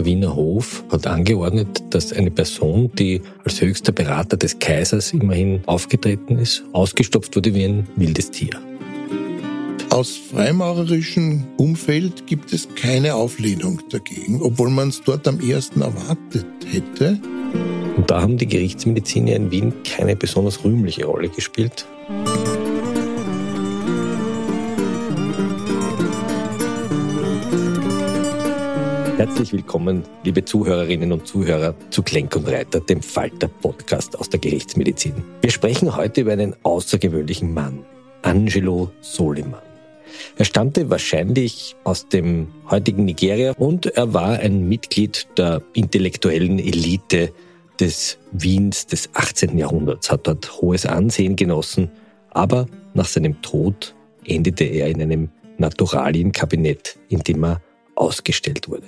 Der Wiener Hof hat angeordnet, dass eine Person, die als höchster Berater des Kaisers immerhin aufgetreten ist, ausgestopft wurde wie ein wildes Tier. Aus freimaurerischem Umfeld gibt es keine Auflehnung dagegen, obwohl man es dort am ersten erwartet hätte. Und da haben die Gerichtsmediziner in Wien keine besonders rühmliche Rolle gespielt. Herzlich willkommen, liebe Zuhörerinnen und Zuhörer, zu Klenk und Reiter, dem Falter-Podcast aus der Gerichtsmedizin. Wir sprechen heute über einen außergewöhnlichen Mann, Angelo Soliman. Er stammte wahrscheinlich aus dem heutigen Nigeria und er war ein Mitglied der intellektuellen Elite des Wiens des 18. Jahrhunderts, hat dort hohes Ansehen genossen, aber nach seinem Tod endete er in einem Naturalienkabinett, in dem er ausgestellt wurde.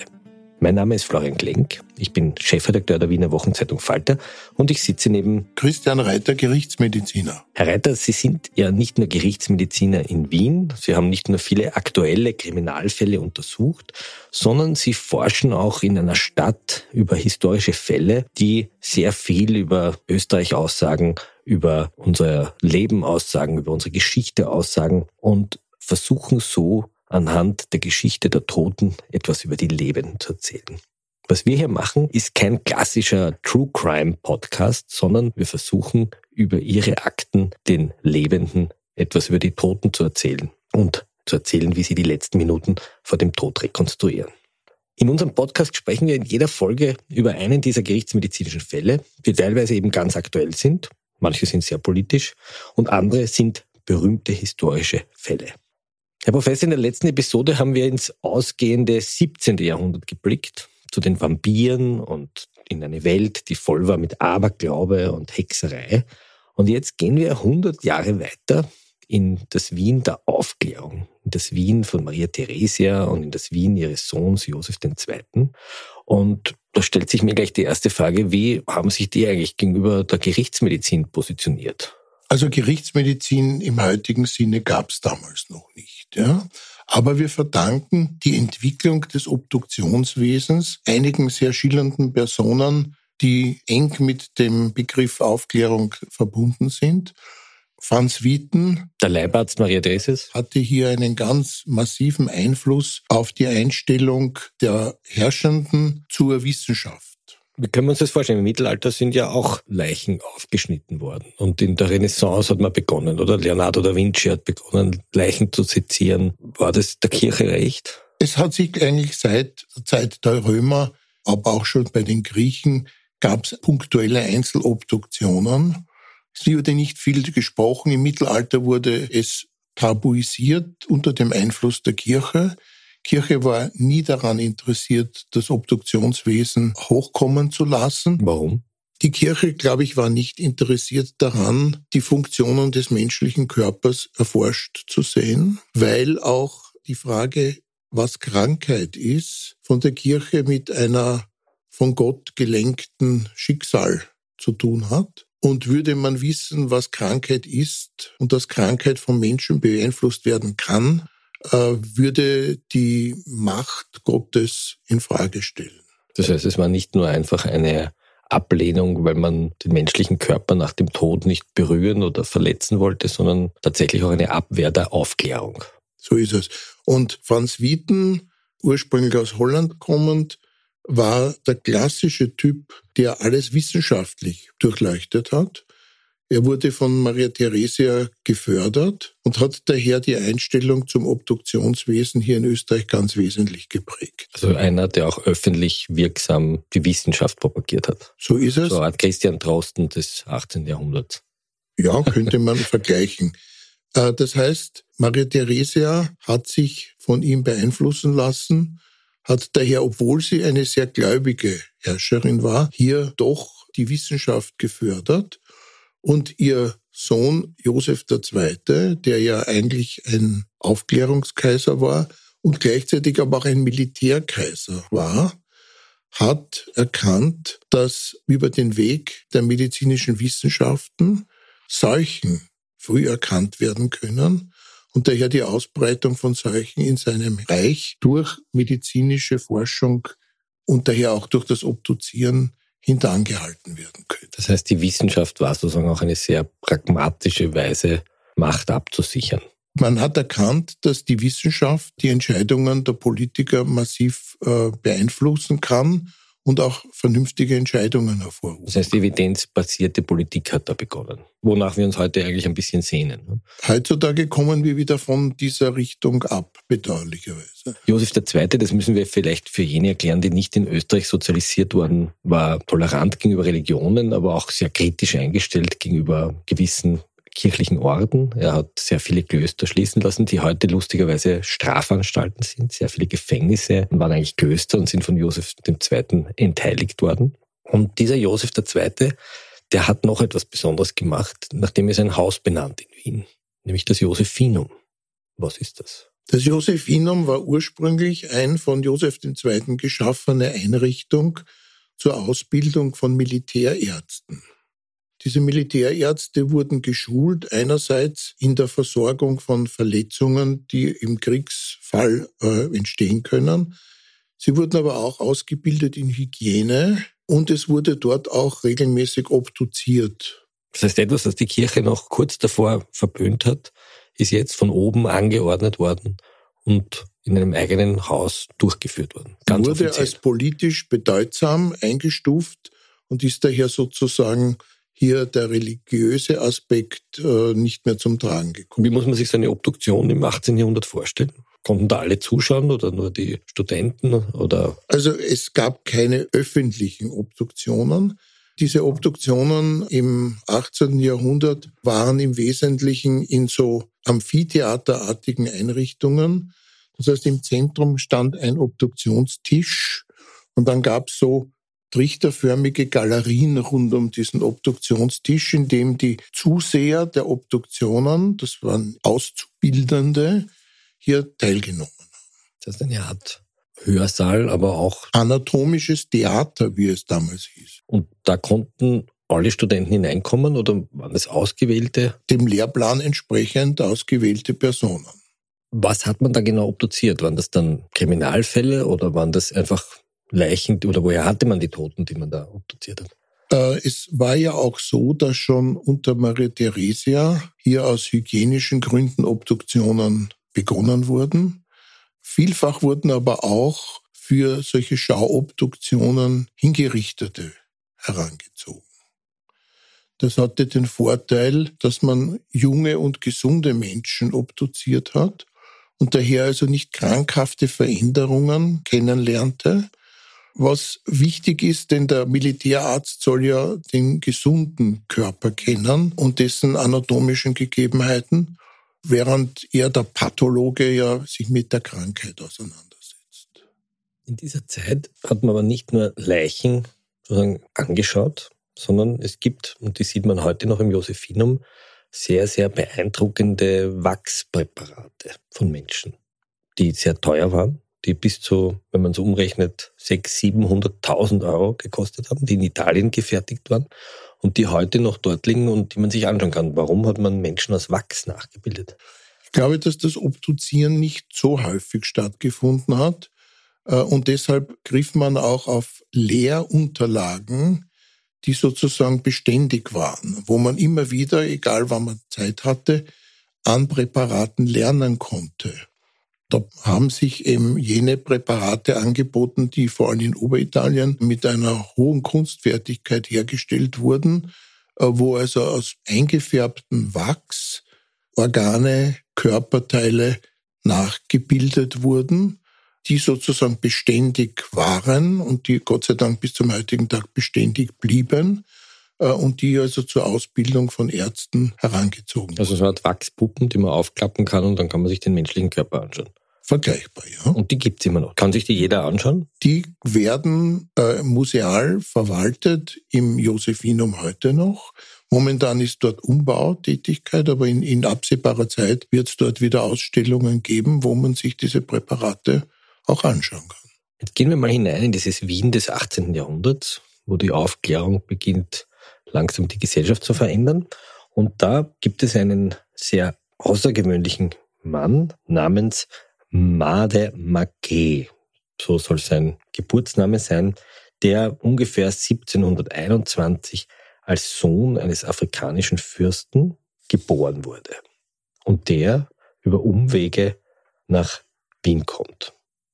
Mein Name ist Florian Klenk. Ich bin Chefredakteur der Wiener Wochenzeitung Falter und ich sitze neben Christian Reiter, Gerichtsmediziner. Herr Reiter, Sie sind ja nicht nur Gerichtsmediziner in Wien, Sie haben nicht nur viele aktuelle Kriminalfälle untersucht, sondern Sie forschen auch in einer Stadt über historische Fälle, die sehr viel über Österreich aussagen, über unser Leben aussagen, über unsere Geschichte aussagen und versuchen so anhand der Geschichte der Toten etwas über die Lebenden zu erzählen. Was wir hier machen, ist kein klassischer True Crime Podcast, sondern wir versuchen über ihre Akten den Lebenden etwas über die Toten zu erzählen und zu erzählen, wie sie die letzten Minuten vor dem Tod rekonstruieren. In unserem Podcast sprechen wir in jeder Folge über einen dieser gerichtsmedizinischen Fälle, die teilweise eben ganz aktuell sind, manche sind sehr politisch und andere sind berühmte historische Fälle. Herr Professor, in der letzten Episode haben wir ins ausgehende 17. Jahrhundert geblickt, zu den Vampiren und in eine Welt, die voll war mit Aberglaube und Hexerei. Und jetzt gehen wir 100 Jahre weiter in das Wien der Aufklärung, in das Wien von Maria Theresia und in das Wien ihres Sohns Josef II. Und da stellt sich mir gleich die erste Frage, wie haben sich die eigentlich gegenüber der Gerichtsmedizin positioniert? Also Gerichtsmedizin im heutigen Sinne gab es damals noch nicht. Ja? Aber wir verdanken die Entwicklung des Obduktionswesens einigen sehr schillernden Personen, die eng mit dem Begriff Aufklärung verbunden sind. Franz Wieten, der Leibarzt Maria Dreses, hatte hier einen ganz massiven Einfluss auf die Einstellung der Herrschenden zur Wissenschaft. Wie können wir uns das vorstellen? Im Mittelalter sind ja auch Leichen aufgeschnitten worden. Und in der Renaissance hat man begonnen, oder? Leonardo da Vinci hat begonnen, Leichen zu sezieren. War das der Kirche recht? Es hat sich eigentlich seit der Zeit der Römer, aber auch schon bei den Griechen, gab es punktuelle Einzelobduktionen. Es wurde nicht viel gesprochen. Im Mittelalter wurde es tabuisiert unter dem Einfluss der Kirche. Kirche war nie daran interessiert, das Obduktionswesen hochkommen zu lassen. Warum? Die Kirche, glaube ich, war nicht interessiert daran, die Funktionen des menschlichen Körpers erforscht zu sehen, weil auch die Frage, was Krankheit ist, von der Kirche mit einer von Gott gelenkten Schicksal zu tun hat. Und würde man wissen, was Krankheit ist und dass Krankheit vom Menschen beeinflusst werden kann, würde die Macht Gottes in Frage stellen. Das heißt, es war nicht nur einfach eine Ablehnung, weil man den menschlichen Körper nach dem Tod nicht berühren oder verletzen wollte, sondern tatsächlich auch eine Abwehr der Aufklärung. So ist es. Und Franz Wieten, ursprünglich aus Holland kommend, war der klassische Typ, der alles wissenschaftlich durchleuchtet hat. Er wurde von Maria Theresia gefördert und hat daher die Einstellung zum Obduktionswesen hier in Österreich ganz wesentlich geprägt. Also einer, der auch öffentlich wirksam die Wissenschaft propagiert hat. So ist es. So eine Art Christian Drosten des 18. Jahrhunderts. Ja, könnte man vergleichen. Äh, das heißt, Maria Theresia hat sich von ihm beeinflussen lassen, hat daher, obwohl sie eine sehr gläubige Herrscherin war, hier doch die Wissenschaft gefördert und ihr Sohn Josef II., der ja eigentlich ein Aufklärungskaiser war und gleichzeitig aber auch ein Militärkaiser war, hat erkannt, dass über den Weg der medizinischen Wissenschaften Seuchen früh erkannt werden können und daher die Ausbreitung von Seuchen in seinem Reich durch medizinische Forschung und daher auch durch das Obduzieren hinterangehalten werden können. Das heißt, die Wissenschaft war sozusagen auch eine sehr pragmatische Weise, Macht abzusichern. Man hat erkannt, dass die Wissenschaft die Entscheidungen der Politiker massiv äh, beeinflussen kann und auch vernünftige Entscheidungen hervorrufen. Das heißt, evidenzbasierte Politik hat da begonnen, wonach wir uns heute eigentlich ein bisschen sehnen. Ne? Heutzutage kommen wir wieder von dieser Richtung ab, bedauerlicherweise. Josef II., das müssen wir vielleicht für jene erklären, die nicht in Österreich sozialisiert worden, war tolerant gegenüber Religionen, aber auch sehr kritisch eingestellt gegenüber gewissen kirchlichen Orden. Er hat sehr viele Klöster schließen lassen, die heute lustigerweise Strafanstalten sind. Sehr viele Gefängnisse waren eigentlich Klöster und sind von Josef II. entheiligt worden. Und dieser Josef II., der hat noch etwas Besonderes gemacht, nachdem er sein Haus benannt in Wien, nämlich das Josephinum. Was ist das? Das Josephinum war ursprünglich ein von Josef II. geschaffene Einrichtung zur Ausbildung von Militärärzten. Diese Militärärzte wurden geschult, einerseits in der Versorgung von Verletzungen, die im Kriegsfall äh, entstehen können. Sie wurden aber auch ausgebildet in Hygiene und es wurde dort auch regelmäßig obduziert. Das heißt, etwas, das die Kirche noch kurz davor verböhnt hat, ist jetzt von oben angeordnet worden und in einem eigenen Haus durchgeführt worden. Ganz wurde offiziell. als politisch bedeutsam eingestuft und ist daher sozusagen hier der religiöse Aspekt äh, nicht mehr zum Tragen gekommen. Wie muss man sich so eine Obduktion im 18. Jahrhundert vorstellen? Konnten da alle zuschauen oder nur die Studenten oder? Also es gab keine öffentlichen Obduktionen. Diese Obduktionen im 18. Jahrhundert waren im Wesentlichen in so amphitheaterartigen Einrichtungen. Das heißt, im Zentrum stand ein Obduktionstisch und dann gab es so trichterförmige Galerien rund um diesen Obduktionstisch, in dem die Zuseher der Obduktionen, das waren Auszubildende, hier teilgenommen haben. Das ist eine Art Hörsaal, aber auch anatomisches Theater, wie es damals hieß. Und da konnten alle Studenten hineinkommen oder waren es ausgewählte? Dem Lehrplan entsprechend ausgewählte Personen. Was hat man da genau obduziert? Waren das dann Kriminalfälle oder waren das einfach Leichen oder woher hatte man die Toten, die man da obduziert hat? Äh, es war ja auch so, dass schon unter Maria Theresia hier aus hygienischen Gründen Obduktionen begonnen wurden. Vielfach wurden aber auch für solche Schauobduktionen Hingerichtete herangezogen. Das hatte den Vorteil, dass man junge und gesunde Menschen obduziert hat und daher also nicht krankhafte Veränderungen kennenlernte, was wichtig ist, denn der Militärarzt soll ja den gesunden Körper kennen und dessen anatomischen Gegebenheiten, während er der Pathologe ja sich mit der Krankheit auseinandersetzt. In dieser Zeit hat man aber nicht nur Leichen sozusagen angeschaut, sondern es gibt, und die sieht man heute noch im Josephinum, sehr, sehr beeindruckende Wachspräparate von Menschen, die sehr teuer waren die bis zu, wenn man so umrechnet, 600.000, 700.000 Euro gekostet haben, die in Italien gefertigt waren und die heute noch dort liegen und die man sich anschauen kann. Warum hat man Menschen aus Wachs nachgebildet? Ich glaube, dass das Obduzieren nicht so häufig stattgefunden hat äh, und deshalb griff man auch auf Lehrunterlagen, die sozusagen beständig waren, wo man immer wieder, egal wann man Zeit hatte, an Präparaten lernen konnte. Da haben sich eben jene Präparate angeboten, die vor allem in Oberitalien mit einer hohen Kunstfertigkeit hergestellt wurden, äh, wo also aus eingefärbtem Wachs Organe, Körperteile nachgebildet wurden, die sozusagen beständig waren und die Gott sei Dank bis zum heutigen Tag beständig blieben äh, und die also zur Ausbildung von Ärzten herangezogen Also so eine Art Wachspuppen, die man aufklappen kann und dann kann man sich den menschlichen Körper anschauen. Vergleichbar, ja. Und die gibt's immer noch. Kann sich die jeder anschauen? Die werden äh, museal verwaltet im Josephinum heute noch. Momentan ist dort Umbautätigkeit, aber in, in absehbarer Zeit wird es dort wieder Ausstellungen geben, wo man sich diese Präparate auch anschauen kann. Jetzt gehen wir mal hinein in dieses Wien des 18. Jahrhunderts, wo die Aufklärung beginnt, langsam die Gesellschaft zu verändern. Und da gibt es einen sehr außergewöhnlichen Mann namens Made Maquet, so soll sein Geburtsname sein, der ungefähr 1721 als Sohn eines afrikanischen Fürsten geboren wurde und der über Umwege nach Wien kommt.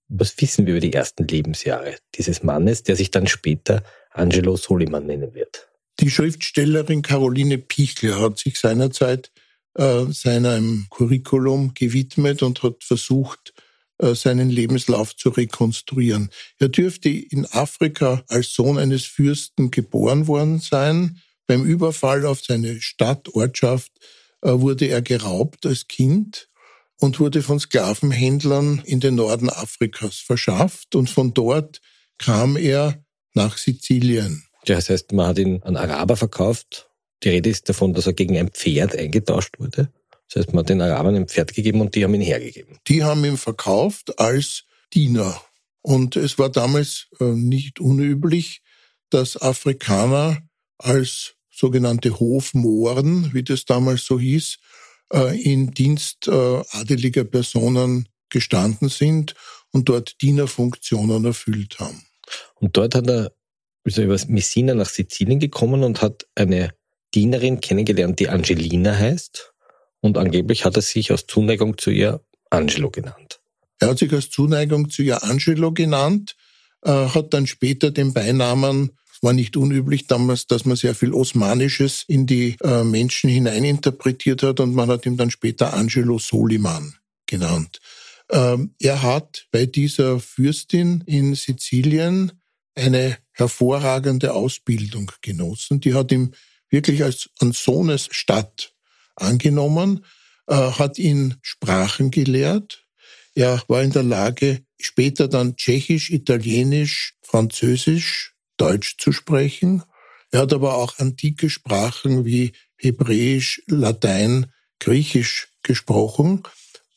Was wissen wir über die ersten Lebensjahre dieses Mannes, der sich dann später Angelo Soliman nennen wird? Die Schriftstellerin Caroline Pichler hat sich seinerzeit äh, seinem Curriculum gewidmet und hat versucht, äh, seinen Lebenslauf zu rekonstruieren. Er dürfte in Afrika als Sohn eines Fürsten geboren worden sein. Beim Überfall auf seine Stadt, Ortschaft äh, wurde er geraubt als Kind und wurde von Sklavenhändlern in den Norden Afrikas verschafft und von dort kam er nach Sizilien. Das heißt, man hat ihn an Araber verkauft. Die Rede ist davon, dass er gegen ein Pferd eingetauscht wurde. Das heißt, man hat den Arabern ein Pferd gegeben und die haben ihn hergegeben. Die haben ihn verkauft als Diener. Und es war damals äh, nicht unüblich, dass Afrikaner als sogenannte Hofmohren, wie das damals so hieß, äh, in Dienst äh, adeliger Personen gestanden sind und dort Dienerfunktionen erfüllt haben. Und dort hat er, ist er über Messina nach Sizilien gekommen und hat eine Dienerin kennengelernt, die Angelina heißt. Und angeblich hat er sich aus Zuneigung zu ihr Angelo genannt. Er hat sich aus Zuneigung zu ihr Angelo genannt, äh, hat dann später den Beinamen war nicht unüblich damals, dass man sehr viel Osmanisches in die äh, Menschen hineininterpretiert hat und man hat ihn dann später Angelo Soliman genannt. Ähm, er hat bei dieser Fürstin in Sizilien eine hervorragende Ausbildung genossen. Die hat ihm wirklich als an Sohnesstadt angenommen, äh, hat ihn Sprachen gelehrt. Er war in der Lage, später dann Tschechisch, Italienisch, Französisch, Deutsch zu sprechen. Er hat aber auch antike Sprachen wie Hebräisch, Latein, Griechisch gesprochen.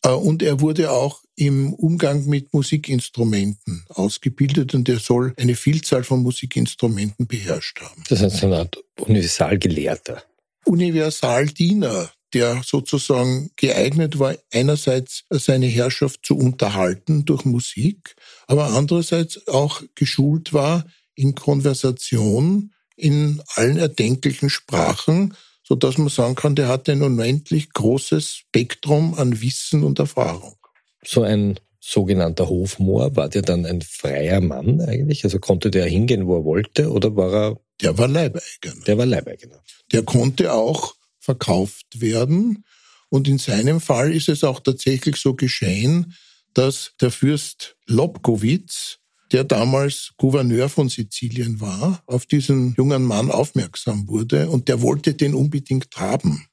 Äh, und er wurde auch im Umgang mit Musikinstrumenten ausgebildet und er soll eine Vielzahl von Musikinstrumenten beherrscht haben. Das heißt eine Art Universalgelehrter. Universaldiener, der sozusagen geeignet war, einerseits seine Herrschaft zu unterhalten durch Musik, aber andererseits auch geschult war in Konversation in allen erdenklichen Sprachen, so dass man sagen kann, der hatte ein unendlich großes Spektrum an Wissen und Erfahrung. So ein sogenannter Hofmoor, war der dann ein freier Mann eigentlich? Also konnte der hingehen, wo er wollte, oder war er? Der war Leibeigener. Der war Leibeigener. Der konnte auch verkauft werden. Und in seinem Fall ist es auch tatsächlich so geschehen, dass der Fürst Lobkowitz der damals Gouverneur von Sizilien war, auf diesen jungen Mann aufmerksam wurde und der wollte den unbedingt haben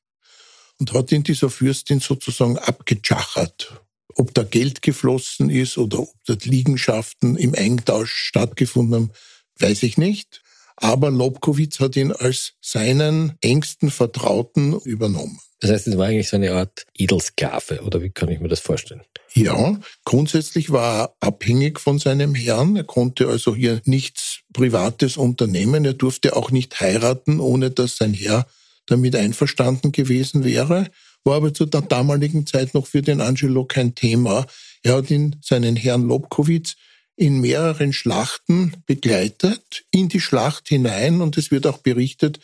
und hat ihn dieser Fürstin sozusagen abgechachert. Ob da Geld geflossen ist oder ob dort Liegenschaften im Eintausch stattgefunden haben, weiß ich nicht. Aber Lobkowitz hat ihn als seinen engsten Vertrauten übernommen. Das heißt, es war eigentlich so eine Art Edelsklave, oder wie kann ich mir das vorstellen? Ja, grundsätzlich war er abhängig von seinem Herrn. Er konnte also hier nichts Privates unternehmen. Er durfte auch nicht heiraten, ohne dass sein Herr damit einverstanden gewesen wäre. War aber zu der damaligen Zeit noch für den Angelo kein Thema. Er hat ihn, seinen Herrn Lobkowitz, in mehreren Schlachten begleitet, in die Schlacht hinein. Und es wird auch berichtet,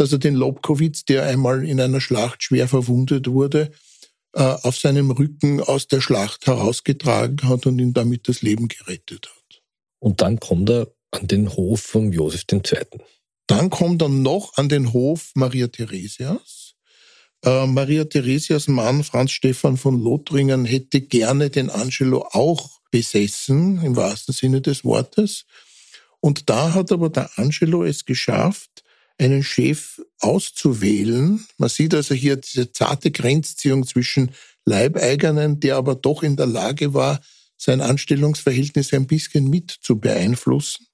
dass er den Lobkowitz, der einmal in einer Schlacht schwer verwundet wurde, äh, auf seinem Rücken aus der Schlacht herausgetragen hat und ihm damit das Leben gerettet hat. Und dann kommt er an den Hof von Josef II. Dann kommt er noch an den Hof Maria Theresias. Äh, Maria Theresias Mann Franz Stephan von Lothringen hätte gerne den Angelo auch besessen, im wahrsten Sinne des Wortes. Und da hat aber der Angelo es geschafft, einen Chef auszuwählen. Man sieht also hier diese zarte Grenzziehung zwischen Leibeigenen, der aber doch in der Lage war, sein Anstellungsverhältnis ein bisschen mit zu beeinflussen.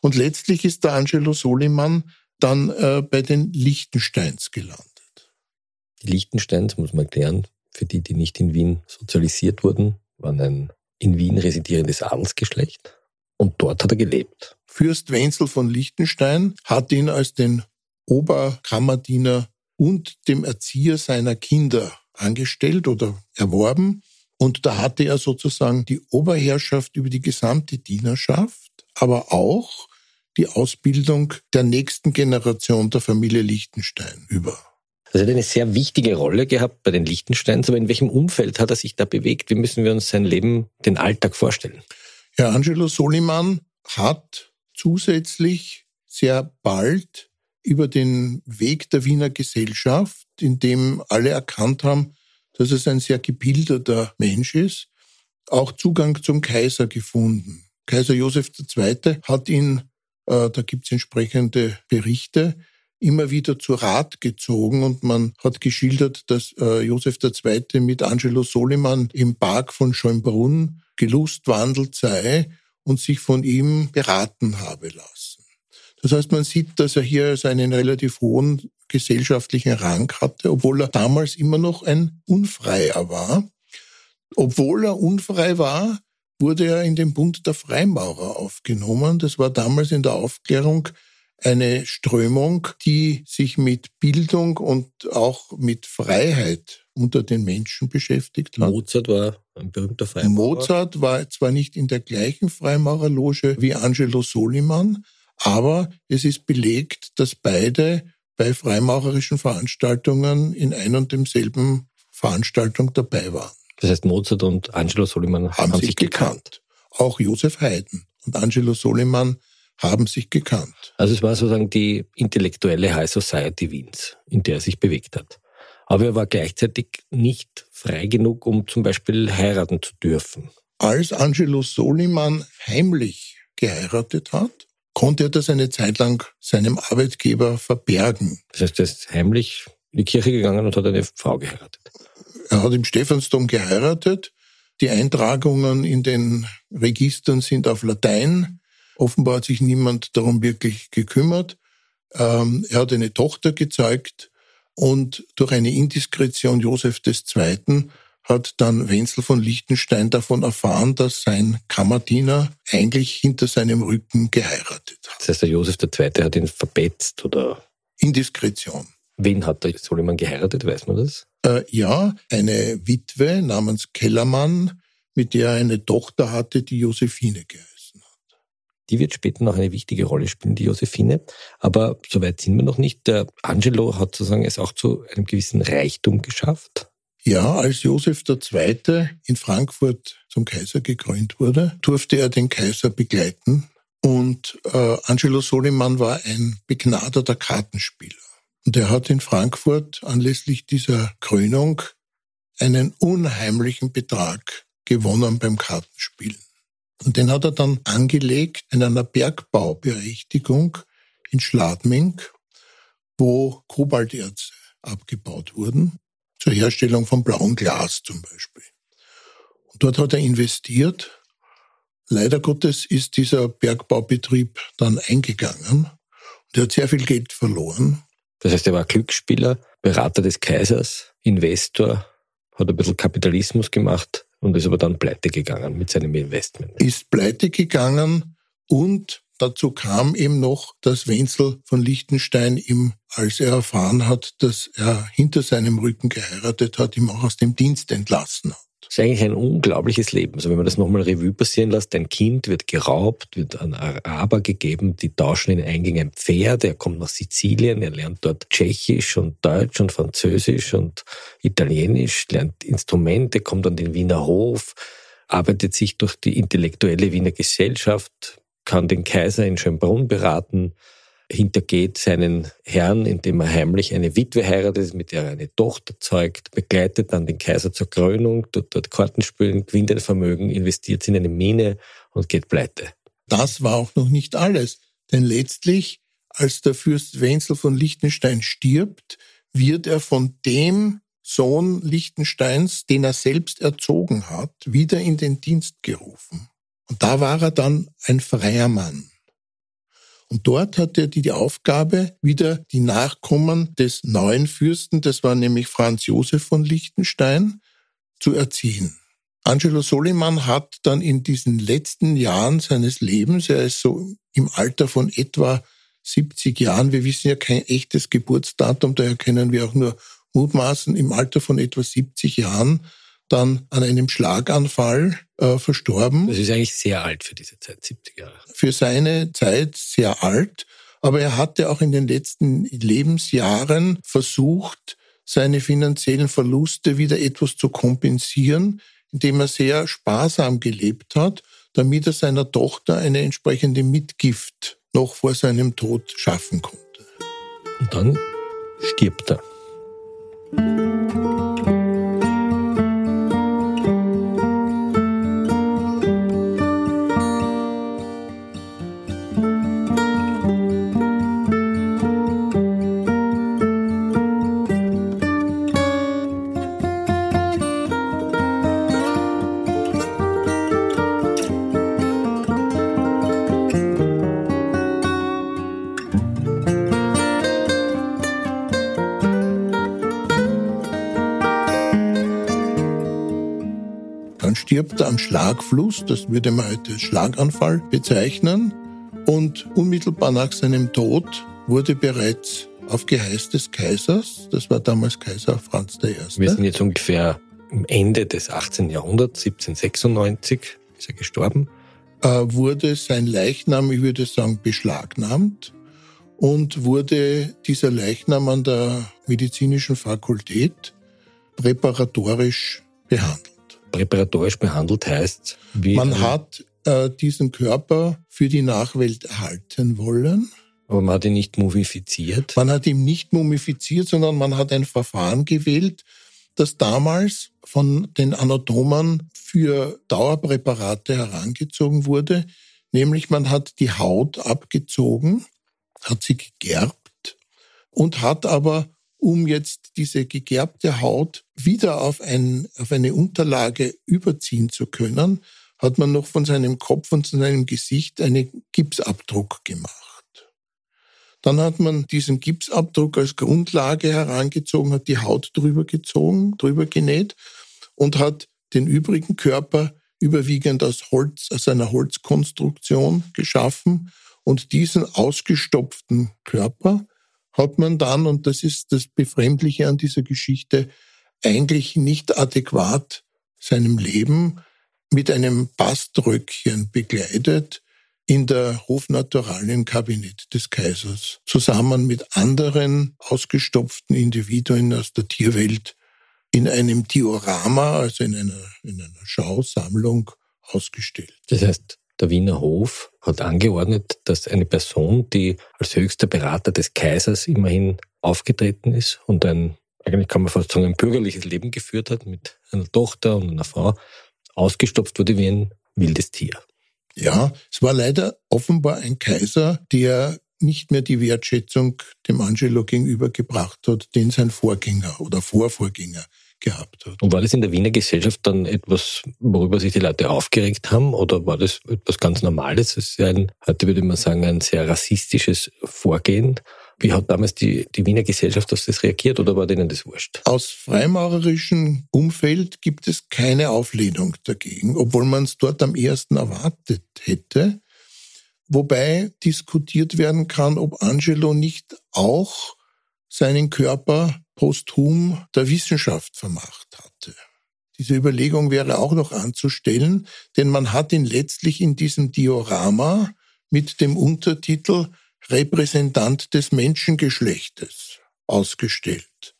Und letztlich ist der Angelo Soliman dann äh, bei den Lichtensteins gelandet. Die Lichtensteins, muss man erklären, für die, die nicht in Wien sozialisiert wurden, waren ein in Wien residierendes Adelsgeschlecht. Und dort hat er gelebt. Fürst Wenzel von Liechtenstein hat ihn als den Oberkammerdiener und dem Erzieher seiner Kinder angestellt oder erworben. Und da hatte er sozusagen die Oberherrschaft über die gesamte Dienerschaft, aber auch die Ausbildung der nächsten Generation der Familie Liechtenstein über. Also er hat eine sehr wichtige Rolle gehabt bei den Liechtensteins, aber in welchem Umfeld hat er sich da bewegt? Wie müssen wir uns sein Leben, den Alltag vorstellen? Herr Angelo Soliman hat zusätzlich sehr bald über den Weg der Wiener Gesellschaft, in dem alle erkannt haben, dass es ein sehr gebildeter Mensch ist, auch Zugang zum Kaiser gefunden. Kaiser Josef II. hat ihn, äh, da gibt es entsprechende Berichte, immer wieder zu Rat gezogen und man hat geschildert, dass äh, Josef II. mit Angelo Soliman im Park von Schönbrunn gelustwandelt sei und sich von ihm beraten habe lassen. Das heißt, man sieht, dass er hier also einen relativ hohen gesellschaftlichen Rang hatte, obwohl er damals immer noch ein Unfreier war. Obwohl er unfrei war, wurde er in den Bund der Freimaurer aufgenommen. Das war damals in der Aufklärung eine Strömung, die sich mit Bildung und auch mit Freiheit unter den Menschen beschäftigt hat. Mozart war ein berühmter Freimaurer. Mozart war zwar nicht in der gleichen Freimaurerloge wie Angelo Soliman, aber es ist belegt, dass beide bei freimaurerischen Veranstaltungen in ein und demselben Veranstaltung dabei waren. Das heißt, Mozart und Angelo Soliman haben, haben sich gekannt. gekannt. Auch Josef Haydn und Angelo Soliman haben sich gekannt. Also es war sozusagen die intellektuelle High Society Wiens, in der er sich bewegt hat. Aber er war gleichzeitig nicht frei genug, um zum Beispiel heiraten zu dürfen. Als Angelo Soliman heimlich geheiratet hat, konnte er das eine Zeit lang seinem Arbeitgeber verbergen. Das heißt, er ist heimlich in die Kirche gegangen und hat eine Frau geheiratet. Er hat im Stephansdom geheiratet. Die Eintragungen in den Registern sind auf Latein. Offenbar hat sich niemand darum wirklich gekümmert. Ähm, er hat eine Tochter gezeugt und durch eine Indiskretion Josef II. hat dann Wenzel von Liechtenstein davon erfahren, dass sein Kammerdiener eigentlich hinter seinem Rücken geheiratet hat. Das heißt, der Josef II. hat ihn verbetzt oder? Indiskretion. Wen hat der Soliman geheiratet, weiß man das? Äh, ja, eine Witwe namens Kellermann, mit der er eine Tochter hatte, die Josephine geheißen. Die wird später noch eine wichtige Rolle spielen, die Josephine. Aber soweit sind wir noch nicht. Der Angelo hat sozusagen es auch zu einem gewissen Reichtum geschafft. Ja, als Josef II. in Frankfurt zum Kaiser gekrönt wurde, durfte er den Kaiser begleiten. Und äh, Angelo Soliman war ein begnadeter Kartenspieler. Und er hat in Frankfurt anlässlich dieser Krönung einen unheimlichen Betrag gewonnen beim Kartenspielen. Und den hat er dann angelegt in einer Bergbauberechtigung in Schladming, wo Kobalterze abgebaut wurden, zur Herstellung von blauem Glas zum Beispiel. Und dort hat er investiert. Leider Gottes ist dieser Bergbaubetrieb dann eingegangen und er hat sehr viel Geld verloren. Das heißt, er war Glücksspieler, Berater des Kaisers, Investor, hat ein bisschen Kapitalismus gemacht und ist aber dann pleite gegangen mit seinem Investment. Ist pleite gegangen und dazu kam eben noch, dass Wenzel von Liechtenstein ihm, als er erfahren hat, dass er hinter seinem Rücken geheiratet hat, ihm auch aus dem Dienst entlassen hat. Das ist eigentlich ein unglaubliches Leben. Also wenn man das nochmal Revue passieren lässt, ein Kind wird geraubt, wird an Araber gegeben, die tauschen in Eingänge ein Pferd, er kommt nach Sizilien, er lernt dort Tschechisch und Deutsch und Französisch und Italienisch, lernt Instrumente, kommt an den Wiener Hof, arbeitet sich durch die intellektuelle Wiener Gesellschaft, kann den Kaiser in Schönbrunn beraten, hintergeht seinen Herrn, indem er heimlich eine Witwe heiratet, mit der er eine Tochter zeugt, begleitet dann den Kaiser zur Krönung, tut dort Karten spielen, gewinnt ein Vermögen, investiert in eine Mine und geht pleite. Das war auch noch nicht alles, denn letztlich, als der Fürst Wenzel von Liechtenstein stirbt, wird er von dem Sohn Liechtensteins, den er selbst erzogen hat, wieder in den Dienst gerufen. Und da war er dann ein freier Mann. Und dort hatte er die Aufgabe, wieder die Nachkommen des neuen Fürsten, das war nämlich Franz Josef von Liechtenstein, zu erziehen. Angelo Soliman hat dann in diesen letzten Jahren seines Lebens, er ist so im Alter von etwa 70 Jahren, wir wissen ja kein echtes Geburtsdatum, daher können wir auch nur mutmaßen, im Alter von etwa 70 Jahren dann an einem Schlaganfall äh, verstorben. Das ist eigentlich sehr alt für diese Zeit, 70 Jahre. Für seine Zeit sehr alt, aber er hatte auch in den letzten Lebensjahren versucht, seine finanziellen Verluste wieder etwas zu kompensieren, indem er sehr sparsam gelebt hat, damit er seiner Tochter eine entsprechende Mitgift noch vor seinem Tod schaffen konnte. Und dann stirbt er. Am Schlagfluss, das würde man heute als Schlaganfall bezeichnen. Und unmittelbar nach seinem Tod wurde bereits auf Geheiß des Kaisers, das war damals Kaiser Franz I. Wir sind jetzt ungefähr am Ende des 18. Jahrhunderts, 1796 ist er gestorben. Äh, wurde sein Leichnam, ich würde sagen, beschlagnahmt und wurde dieser Leichnam an der medizinischen Fakultät präparatorisch behandelt präparatorisch behandelt heißt? Wie man hat äh, diesen Körper für die Nachwelt erhalten wollen. Aber man hat ihn nicht mumifiziert? Man hat ihn nicht mumifiziert, sondern man hat ein Verfahren gewählt, das damals von den Anatomen für Dauerpräparate herangezogen wurde. Nämlich man hat die Haut abgezogen, hat sie gegerbt und hat aber um jetzt diese gegerbte Haut wieder auf, ein, auf eine Unterlage überziehen zu können, hat man noch von seinem Kopf und seinem Gesicht einen Gipsabdruck gemacht. Dann hat man diesen Gipsabdruck als Grundlage herangezogen, hat die Haut drüber gezogen, drüber genäht und hat den übrigen Körper überwiegend aus Holz, aus einer Holzkonstruktion geschaffen und diesen ausgestopften Körper hat man dann, und das ist das Befremdliche an dieser Geschichte, eigentlich nicht adäquat seinem Leben mit einem Baströckchen begleitet in der Hofnaturalienkabinett des Kaisers, zusammen mit anderen ausgestopften Individuen aus der Tierwelt in einem Diorama, also in einer, in einer Schausammlung ausgestellt. Das heißt, der Wiener Hof hat angeordnet, dass eine Person, die als höchster Berater des Kaisers immerhin aufgetreten ist und ein, eigentlich kann man fast sagen, ein bürgerliches Leben geführt hat mit einer Tochter und einer Frau, ausgestopft wurde wie ein wildes Tier. Ja, es war leider offenbar ein Kaiser, der nicht mehr die Wertschätzung dem Angelo gegenüber gebracht hat, den sein Vorgänger oder Vorvorgänger gehabt hat. Und war das in der Wiener Gesellschaft dann etwas, worüber sich die Leute aufgeregt haben oder war das etwas ganz Normales? Das ist ja ein, heute würde man sagen, ein sehr rassistisches Vorgehen. Wie hat damals die, die Wiener Gesellschaft auf das reagiert oder war denen das wurscht? Aus freimaurerischem Umfeld gibt es keine Auflehnung dagegen, obwohl man es dort am ersten erwartet hätte. Wobei diskutiert werden kann, ob Angelo nicht auch seinen Körper posthum der Wissenschaft vermacht hatte. Diese Überlegung wäre auch noch anzustellen, denn man hat ihn letztlich in diesem Diorama mit dem Untertitel Repräsentant des Menschengeschlechtes ausgestellt.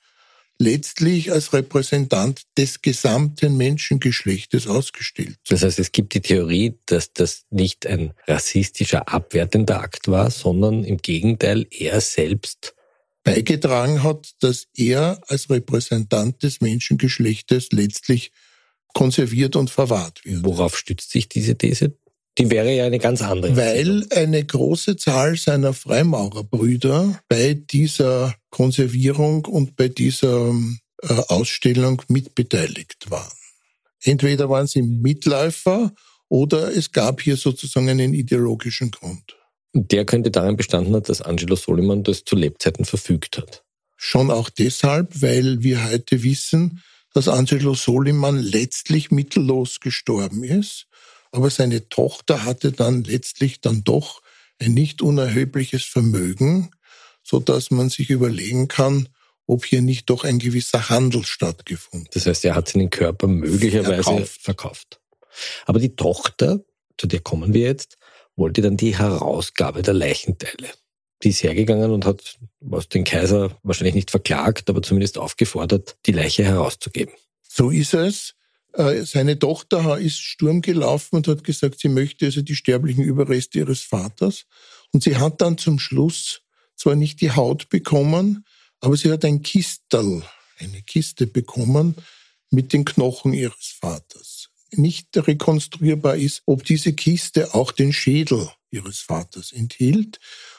letztlich als Repräsentant des gesamten Menschengeschlechtes ausgestellt. Das heißt, es gibt die Theorie, dass das nicht ein rassistischer, abwertender Akt war, sondern im Gegenteil er selbst beigetragen hat, dass er als Repräsentant des Menschengeschlechtes letztlich konserviert und verwahrt wird. Worauf stützt sich diese These? Die wäre ja eine ganz andere. Weil eine große Zahl seiner Freimaurerbrüder bei dieser Konservierung und bei dieser äh, Ausstellung mitbeteiligt waren. Entweder waren sie Mitläufer oder es gab hier sozusagen einen ideologischen Grund. Der könnte darin bestanden haben, dass Angelo Soliman das zu Lebzeiten verfügt hat. Schon auch deshalb, weil wir heute wissen, dass Angelo Soliman letztlich mittellos gestorben ist aber seine Tochter hatte dann letztlich dann doch ein nicht unerhebliches Vermögen, so dass man sich überlegen kann, ob hier nicht doch ein gewisser Handel stattgefunden. Das heißt, er hat seinen Körper möglicherweise verkauft. verkauft. Aber die Tochter, zu der kommen wir jetzt, wollte dann die Herausgabe der Leichenteile. Die ist hergegangen und hat den Kaiser wahrscheinlich nicht verklagt, aber zumindest aufgefordert, die Leiche herauszugeben. So ist es. Äh, seine Tochter ist Sturm gelaufen und hat gesagt, sie möchte also die sterblichen Überreste ihres Vaters. Und sie hat dann zum Schluss zwar nicht die Haut bekommen, aber sie hat ein Kistel, eine Kiste bekommen mit den Knochen ihres Vaters. Nicht rekonstruierbar ist, ob diese Kiste auch den Schädel ihres Vaters enthielt,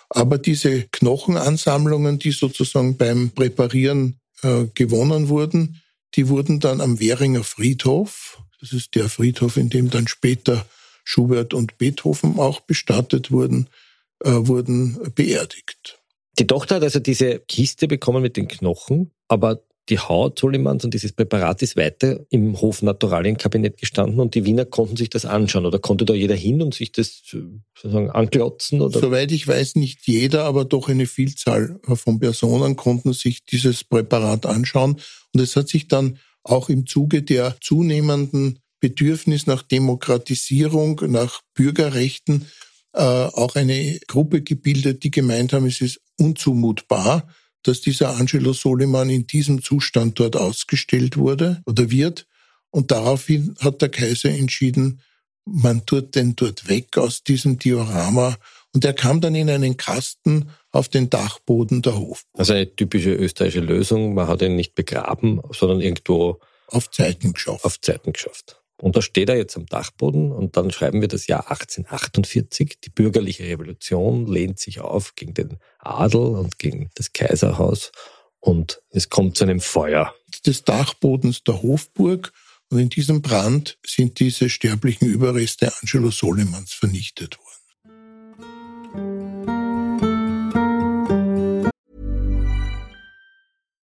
aber diese Knochenansammlungen, die sozusagen beim Präparieren äh, gewonnen wurden, die wurden dann am Währinger Friedhof, das ist der Friedhof, in dem dann später Schubert und Beethoven auch bestattet wurden, äh, wurden beerdigt. Die Tochter hat also diese Kiste bekommen mit den Knochen, aber die Haut Sulimans und dieses Präparat ist weiter im Hofnaturalienkabinett gestanden und die Wiener konnten sich das anschauen oder konnte da jeder hin und sich das sozusagen anklotzen? Oder? Soweit ich weiß, nicht jeder, aber doch eine Vielzahl von Personen konnten sich dieses Präparat anschauen und es hat sich dann auch im Zuge der zunehmenden Bedürfnis nach Demokratisierung, nach Bürgerrechten äh, auch eine Gruppe gebildet, die gemeint haben, es ist unzumutbar, dass dieser Angelo Soliman in diesem Zustand dort ausgestellt wurde oder wird. Und daraufhin hat der Kaiser entschieden, man tut den dort weg aus diesem Diorama. Und er kam dann in einen Kasten auf den Dachboden der Hof. Also eine typische österreichische Lösung. Man hat ihn nicht begraben, sondern irgendwo auf Zeiten geschafft. Auf Zeiten geschafft. Und da steht er jetzt am Dachboden und dann schreiben wir das Jahr 1848. Die bürgerliche Revolution lehnt sich auf gegen den Adel und gegen das Kaiserhaus und es kommt zu einem Feuer. Des Dachbodens der Hofburg und in diesem Brand sind diese sterblichen Überreste Angelo Solimans vernichtet worden.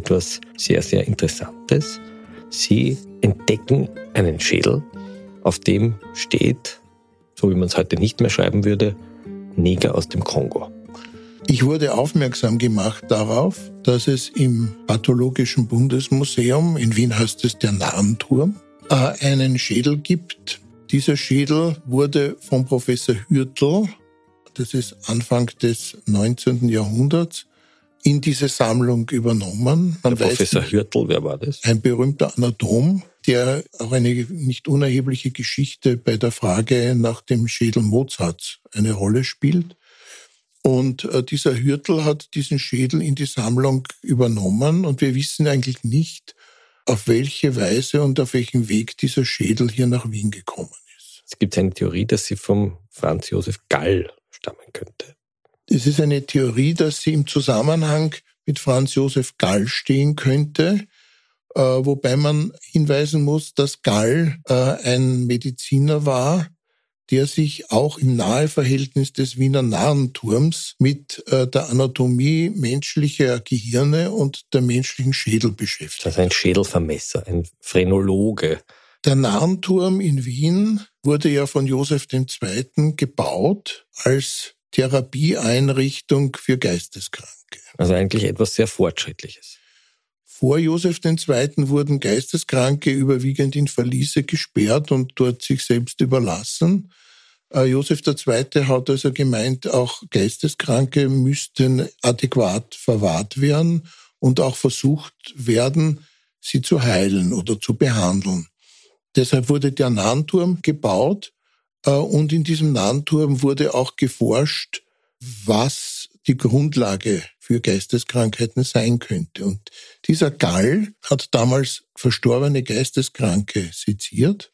etwas sehr, sehr Interessantes. Sie entdecken einen Schädel, auf dem steht, so wie man es heute nicht mehr schreiben würde, Neger aus dem Kongo. Ich wurde aufmerksam gemacht darauf, dass es im Pathologischen Bundesmuseum, in Wien heißt es der Narrenturm, äh, einen Schädel gibt. Dieser Schädel wurde von Professor Hürtel, das ist Anfang des 19. Jahrhunderts, in diese Sammlung übernommen. Man Der Professor nicht, Hürtel, wer war das? Ein berühmter Anatom, der auch eine nicht unerhebliche Geschichte bei der Frage nach dem Schädel Mozarts eine Rolle spielt. Und äh, dieser Hürtel hat diesen Schädel in die Sammlung übernommen und wir wissen eigentlich nicht, auf welche Weise und auf welchem Weg dieser Schädel hier nach Wien gekommen ist. Es gibt eine Theorie, dass sie vom Franz Josef Gall stammen könnte. Es ist eine Theorie, dass sie im Zusammenhang mit Franz Josef Gall stehen könnte, äh, wobei man hinweisen muss, dass Gall äh, ein Mediziner war, der sich auch im Naheverhältnis des Wiener Narrenturms mit äh, der Anatomie menschlicher Gehirne und der menschlichen Schädel beschäftigt. Also ein Schädelvermesser, ein Phrenologe. Der Narrenturm in Wien wurde ja von Josef II. gebaut als Therapieeinrichtung für Geisteskranke. Also eigentlich etwas sehr Fortschrittliches. Vor Josef II. wurden Geisteskranke überwiegend in Verliese gesperrt und dort sich selbst überlassen. Äh, Josef II. hat also gemeint, auch Geisteskranke müssten adäquat verwahrt werden und auch versucht werden, sie zu heilen oder zu behandeln. Deshalb wurde der Nahenturm gebaut und in diesem Nahenturm wurde auch geforscht, was die Grundlage für Geisteskrankheiten sein könnte. Und dieser Gall hat damals verstorbene Geisteskranke seziert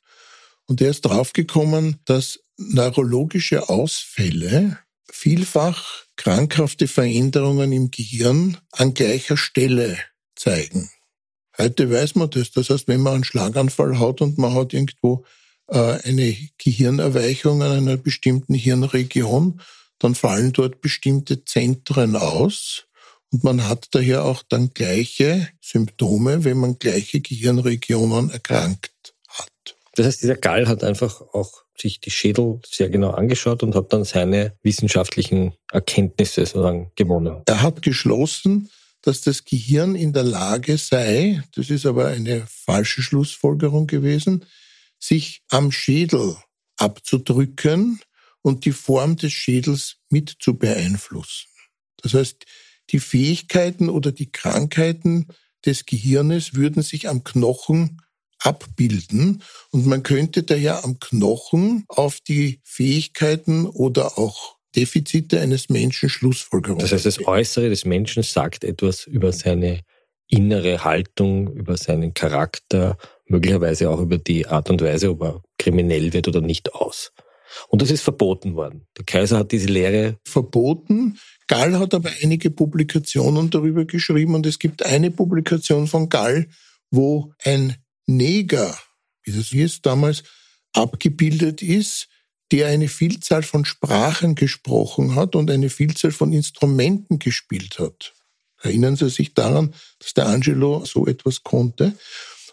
und er ist draufgekommen, dass neurologische Ausfälle vielfach krankhafte Veränderungen im Gehirn an gleicher Stelle zeigen. Heute weiß man das. Das heißt, wenn man einen Schlaganfall hat und man hat irgendwo äh, eine Gehirnerweichung an einer bestimmten Hirnregion, dann fallen dort bestimmte Zentren aus und man hat daher auch dann gleiche Symptome, wenn man gleiche Gehirnregionen erkrankt hat. Das heißt, dieser Gall hat einfach auch sich die Schädel sehr genau angeschaut und hat dann seine wissenschaftlichen Erkenntnisse sozusagen gewonnen. Er hat geschlossen, dass das Gehirn in der Lage sei, das ist aber eine falsche Schlussfolgerung gewesen, sich am Schädel abzudrücken und die Form des Schädels mit zu beeinflussen. Das heißt, die Fähigkeiten oder die Krankheiten des Gehirnes würden sich am Knochen abbilden und man könnte daher am Knochen auf die Fähigkeiten oder auch Defizite eines Menschen Schlussfolgerungen. Das heißt, das Äußere des Menschen sagt etwas über seine innere Haltung, über seinen Charakter, möglicherweise auch über die Art und Weise, ob er kriminell wird oder nicht aus. Und das ist verboten worden. Der Kaiser hat diese Lehre verboten. Gall hat aber einige Publikationen darüber geschrieben und es gibt eine Publikation von Gall, wo ein Neger, wie das hieß damals, abgebildet ist, der eine Vielzahl von Sprachen gesprochen hat und eine Vielzahl von Instrumenten gespielt hat. Erinnern Sie sich daran, dass der Angelo so etwas konnte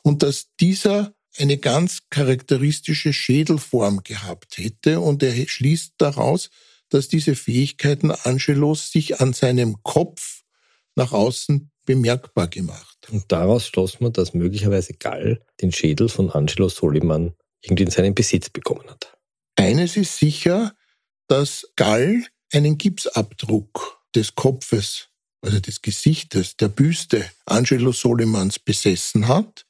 und dass dieser eine ganz charakteristische Schädelform gehabt hätte und er schließt daraus, dass diese Fähigkeiten Angelos sich an seinem Kopf nach außen bemerkbar gemacht. Und daraus schloss man, dass möglicherweise Gall den Schädel von Angelo Soliman irgendwie in seinen Besitz bekommen hat. Eines ist sicher, dass Gall einen Gipsabdruck des Kopfes, also des Gesichtes, der Büste Angelo Solimans besessen hat.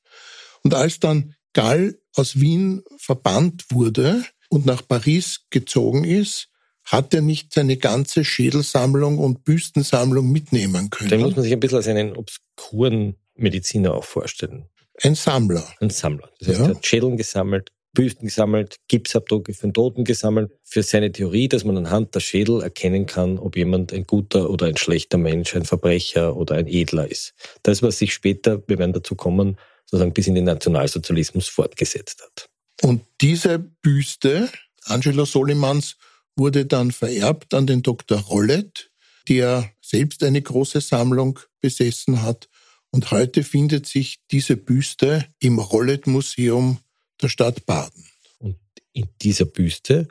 Und als dann Gall aus Wien verbannt wurde und nach Paris gezogen ist, hat er nicht seine ganze Schädelsammlung und Büstensammlung mitnehmen können. Den muss man sich ein bisschen als einen obskuren Mediziner auch vorstellen. Ein Sammler. Ein Sammler. Das heißt, ja. er hat Schädeln gesammelt, Büsten gesammelt, Gipsabdrücke von Toten gesammelt, für seine Theorie, dass man anhand der Schädel erkennen kann, ob jemand ein guter oder ein schlechter Mensch, ein Verbrecher oder ein Edler ist. Das, was sich später, wir werden dazu kommen, sozusagen bis in den Nationalsozialismus fortgesetzt hat. Und diese Büste Angelo Solimans wurde dann vererbt an den Dr. Rollet, der selbst eine große Sammlung besessen hat. Und heute findet sich diese Büste im Rollet-Museum der Stadt Baden. Und in dieser Büste,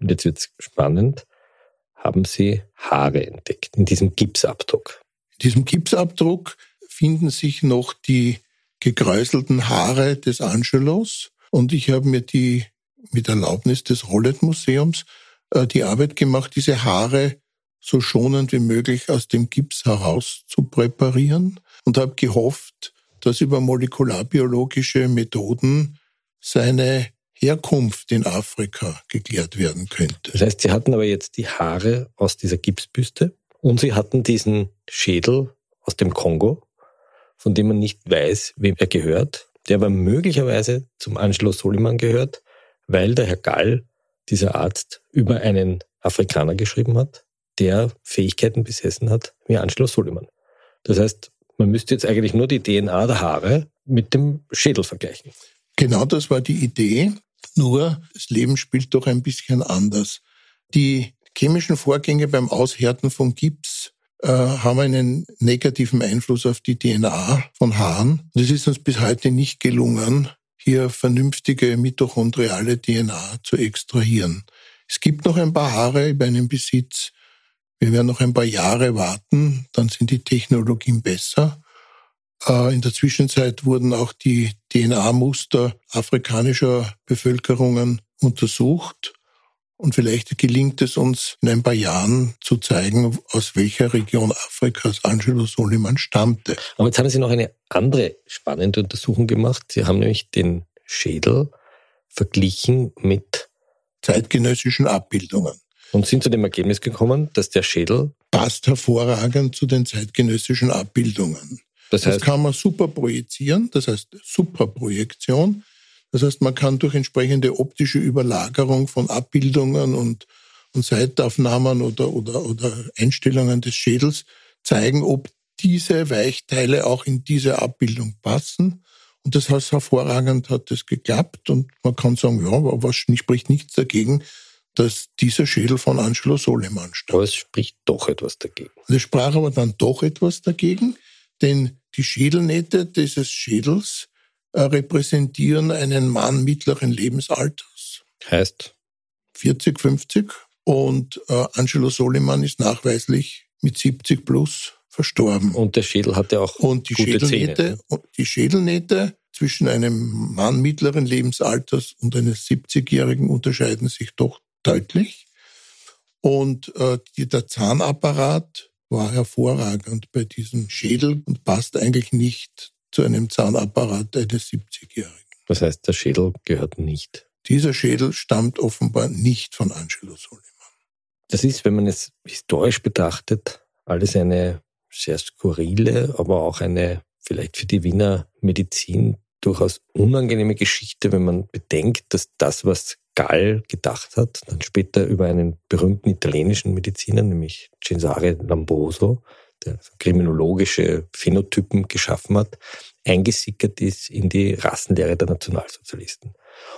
und jetzt wird es spannend, haben Sie Haare entdeckt, in diesem Gipsabdruck. In diesem Gipsabdruck finden sich noch die gekräuselten Haare des Angelos. Und ich habe mir die mit Erlaubnis des Rollet-Museums äh, die Arbeit gemacht, diese Haare so schonend wie möglich aus dem Gips heraus zu präparieren und habe gehofft, dass über molekularbiologische Methoden seine Herkunft in Afrika geklärt werden könnte. Das heißt, Sie hatten aber jetzt die Haare aus dieser Gipsbüste und Sie hatten diesen Schädel aus dem Kongo, von dem man nicht weiß, wem er gehört, der aber möglicherweise zum Angelo Soliman gehört, weil der Herr Gall, dieser Arzt, über einen Afrikaner geschrieben hat, der Fähigkeiten besessen hat wie Angelo Soliman. Das heißt, man müsste jetzt eigentlich nur die DNA der Haare mit dem Schädel vergleichen. Genau das war die Idee. Nur das Leben spielt doch ein bisschen anders. Die chemischen Vorgänge beim Aushärten von Gips äh, haben einen negativen Einfluss auf die DNA von Haaren. Und es ist uns bis heute nicht gelungen, hier vernünftige mitochondriale DNA zu extrahieren. Es gibt noch ein paar Haare bei einem Besitz. Wir werden noch ein paar Jahre warten, dann sind die Technologien besser. Äh, in der Zwischenzeit wurden auch die DNA-Muster afrikanischer Bevölkerungen untersucht. Und vielleicht gelingt es uns in ein paar Jahren zu zeigen, aus welcher Region Afrikas Angelo Soliman stammte. Aber jetzt haben Sie noch eine andere spannende Untersuchung gemacht. Sie haben nämlich den Schädel verglichen mit zeitgenössischen Abbildungen. Und sind zu dem Ergebnis gekommen, dass der Schädel passt hervorragend zu den zeitgenössischen Abbildungen. Das, heißt, das kann man super projizieren, das heißt Superprojektion. Das heißt, man kann durch entsprechende optische Überlagerung von Abbildungen und, und Seitaufnahmen oder, oder, oder Einstellungen des Schädels zeigen, ob diese Weichteile auch in diese Abbildung passen. Und das heißt, hervorragend hat es geklappt und man kann sagen, ja, aber was spricht nichts dagegen, dass dieser Schädel von Angelo Soleman stammt. Aber es spricht doch etwas dagegen. Es sprach aber dann doch etwas dagegen, denn die Schädelnähte dieses Schädels äh, repräsentieren einen Mann mittleren Lebensalters. Heißt? 40, 50. Und äh, Angelo Soliman ist nachweislich mit 70 plus verstorben. Und der Schädel hatte auch und die gute Schädelnähte, Zähne. Und die Schädelnähte zwischen einem Mann mittleren Lebensalters und eines 70-Jährigen unterscheiden sich doch deutlich. Und äh, die, der Zahnapparat war hervorragend bei diesem Schädel und passt eigentlich nicht zu einem Zahnapparat eines 70-Jährigen. Das heißt, der Schädel gehört nicht. Dieser Schädel stammt offenbar nicht von Angelo Soliman. Das ist, wenn man es historisch betrachtet, alles eine sehr skurrile, aber auch eine vielleicht für die Wiener Medizin durchaus unangenehme Geschichte, wenn man bedenkt, dass das, was Gall gedacht hat, dann später über einen berühmten italienischen Mediziner, nämlich Cesare Lamboso, der kriminologische Phänotypen geschaffen hat, eingesickert ist in die Rassenlehre der Nationalsozialisten.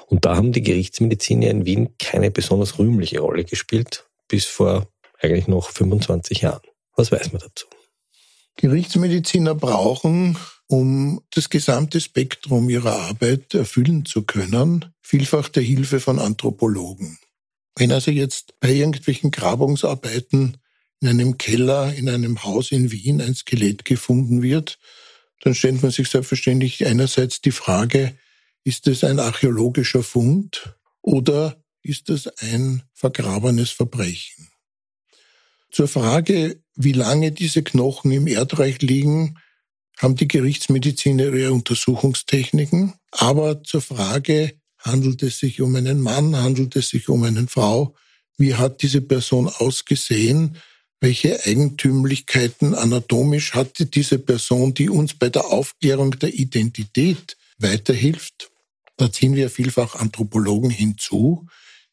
Und da haben die Gerichtsmediziner in Wien keine besonders rühmliche Rolle gespielt, bis vor eigentlich noch 25 Jahren. Was weiß man dazu? Gerichtsmediziner brauchen, um das gesamte Spektrum ihrer Arbeit erfüllen zu können, vielfach der Hilfe von Anthropologen. Wenn also jetzt bei irgendwelchen Grabungsarbeiten in einem Keller in einem Haus in Wien ein Skelett gefunden wird, dann stellt man sich selbstverständlich einerseits die Frage, ist es ein archäologischer Fund oder ist es ein vergrabenes Verbrechen? Zur Frage, wie lange diese Knochen im Erdreich liegen, haben die Gerichtsmediziner ihre Untersuchungstechniken. Aber zur Frage, handelt es sich um einen Mann, handelt es sich um eine Frau, wie hat diese Person ausgesehen, welche Eigentümlichkeiten anatomisch hatte diese Person, die uns bei der Aufklärung der Identität weiterhilft. Da ziehen wir vielfach Anthropologen hinzu,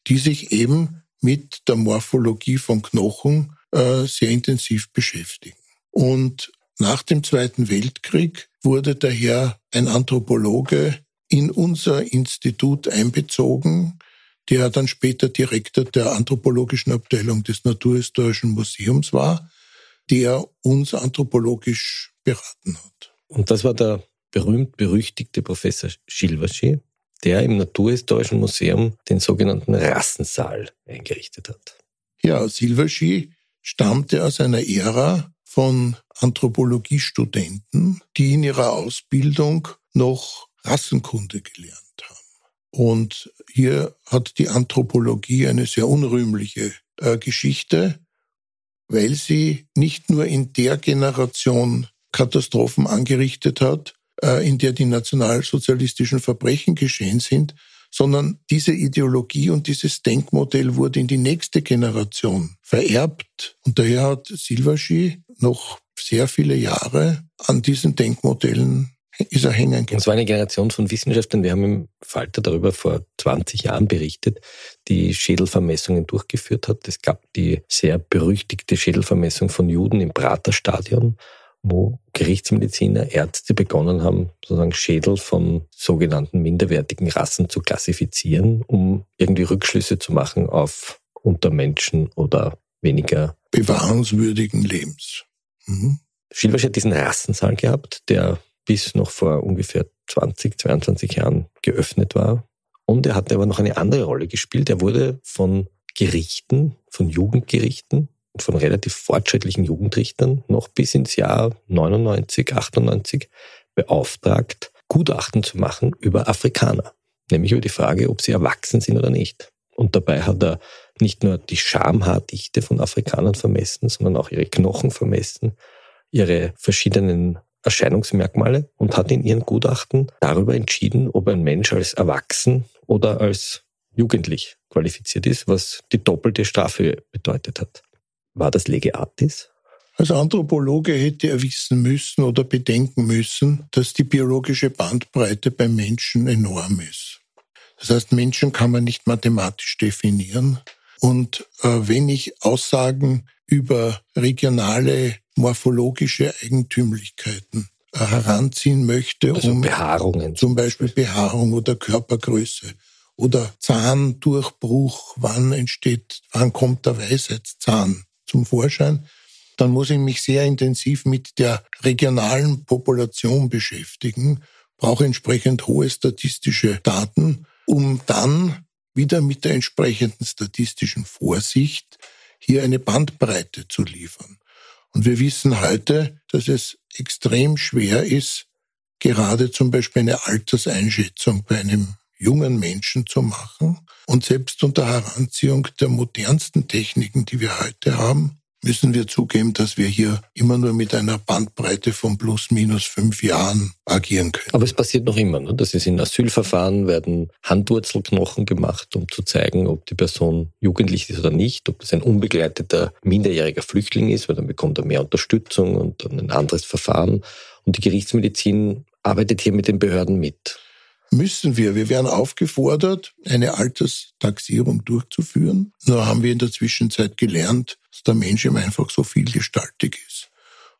die sich eben mit der Morphologie von Knochen äh, sehr intensiv beschäftigen. Und nach dem Zweiten Weltkrieg wurde daher ein Anthropologe in unser Institut einbezogen, der dann später Direktor der anthropologischen Abteilung des Naturhistorischen Museums war, der uns anthropologisch beraten hat. Und das war der berühmt-berüchtigte Professor Schilverschi, der im Naturhistorischen Museum den sogenannten Rassensaal eingerichtet hat. Ja, Silverschi stammte aus einer Ära von Anthropologiestudenten, die in ihrer Ausbildung noch Rassenkunde gelernt und hier hat die Anthropologie eine sehr unrühmliche äh, Geschichte, weil sie nicht nur in der Generation Katastrophen angerichtet hat, äh, in der die nationalsozialistischen Verbrechen geschehen sind, sondern diese Ideologie und dieses Denkmodell wurde in die nächste Generation vererbt. Und daher hat Silverski noch sehr viele Jahre an diesen Denkmodellen ist er hängen geblieben. Es war eine Generation von Wissenschaftlern, wir haben im Falter darüber vor 20 Jahren berichtet, die Schädelvermessungen durchgeführt hat. Es gab die sehr berüchtigte Schädelvermessung von Juden im Praterstadion, wo Gerichtsmediziner, Ärzte begonnen haben, sozusagen Schädel von sogenannten minderwertigen Rassen zu klassifizieren, um irgendwie Rückschlüsse zu machen auf Untermenschen oder weniger bewahrenswürdigen Lebens. Mhm. Schilbersch hat diesen Rassensaal gehabt, der bis noch vor ungefähr 20, 22 Jahren geöffnet war. Und er hatte aber noch eine andere Rolle gespielt. Er wurde von Gerichten, von Jugendgerichten, von relativ fortschrittlichen Jugendrichtern noch bis ins Jahr 99, 98 beauftragt, Gutachten zu machen über Afrikaner. Nämlich über die Frage, ob sie erwachsen sind oder nicht. Und dabei hat er nicht nur die Schamhaardichte von Afrikanern vermessen, sondern auch ihre Knochen vermessen, ihre verschiedenen Erscheinungsmerkmale und hat in ihren Gutachten darüber entschieden, ob ein Mensch als erwachsen oder als jugendlich qualifiziert ist, was die doppelte Strafe bedeutet hat. War das Lege Artis? Als Anthropologe hätte er wissen müssen oder bedenken müssen, dass die biologische Bandbreite beim Menschen enorm ist. Das heißt, Menschen kann man nicht mathematisch definieren. Und äh, wenn ich Aussagen über regionale morphologische Eigentümlichkeiten äh, heranziehen möchte, also um Behaarungen. zum Beispiel Behaarung oder Körpergröße oder Zahndurchbruch, wann entsteht, wann kommt der Weisheitszahn zum Vorschein, dann muss ich mich sehr intensiv mit der regionalen Population beschäftigen, brauche entsprechend hohe statistische Daten, um dann wieder mit der entsprechenden statistischen Vorsicht hier eine Bandbreite zu liefern. Und wir wissen heute, dass es extrem schwer ist, gerade zum Beispiel eine Alterseinschätzung bei einem jungen Menschen zu machen. Und selbst unter Heranziehung der modernsten Techniken, die wir heute haben, müssen wir zugeben, dass wir hier immer nur mit einer Bandbreite von plus minus fünf Jahren agieren können. Aber es passiert noch immer. Ne? Das ist in Asylverfahren, werden Handwurzelknochen gemacht, um zu zeigen, ob die Person jugendlich ist oder nicht, ob das ein unbegleiteter minderjähriger Flüchtling ist, weil dann bekommt er mehr Unterstützung und dann ein anderes Verfahren. Und die Gerichtsmedizin arbeitet hier mit den Behörden mit müssen wir. Wir werden aufgefordert, eine Alterstaxierung durchzuführen. Nur haben wir in der Zwischenzeit gelernt, dass der Mensch eben einfach so vielgestaltig ist.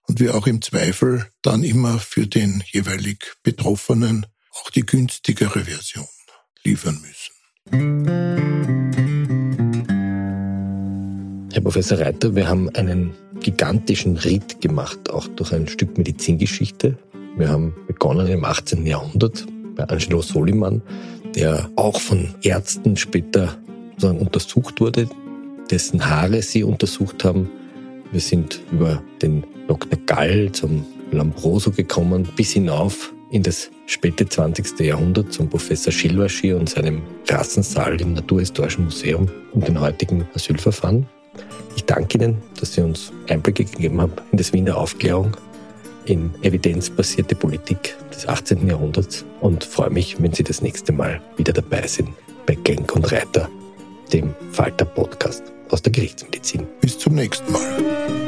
Und wir auch im Zweifel dann immer für den jeweilig Betroffenen auch die günstigere Version liefern müssen. Herr Professor Reiter, wir haben einen gigantischen Ritt gemacht, auch durch ein Stück Medizingeschichte. Wir haben begonnen im 18. Jahrhundert bei Angelo Soliman, der auch von Ärzten später sozusagen untersucht wurde, dessen Haare sie untersucht haben. Wir sind über den Dr. Gall zum Lambroso gekommen, bis hinauf in das späte 20. Jahrhundert zum Professor Schilwaschi und seinem Rassensaal im Naturhistorischen Museum und den heutigen Asylverfahren. Ich danke Ihnen, dass Sie uns Einblicke gegeben haben in das Wiener Aufklärung in evidenzbasierte Politik des 18. Jahrhunderts und freue mich, wenn Sie das nächste Mal wieder dabei sind bei Genk und Reiter, dem Falter Podcast aus der Gerichtsmedizin. Bis zum nächsten Mal.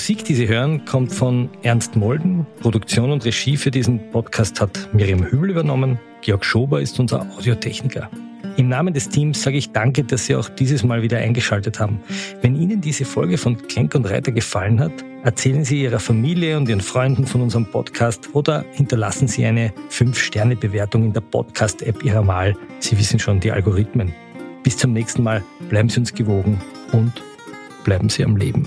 Musik, die Sie hören, kommt von Ernst Molden. Produktion und Regie für diesen Podcast hat Miriam Hübel übernommen. Georg Schober ist unser Audiotechniker. Im Namen des Teams sage ich danke, dass Sie auch dieses Mal wieder eingeschaltet haben. Wenn Ihnen diese Folge von Klenk und Reiter gefallen hat, erzählen Sie Ihrer Familie und Ihren Freunden von unserem Podcast oder hinterlassen Sie eine 5-Sterne-Bewertung in der Podcast-App Ihrer Wahl. Sie wissen schon die Algorithmen. Bis zum nächsten Mal. Bleiben Sie uns gewogen und bleiben Sie am Leben.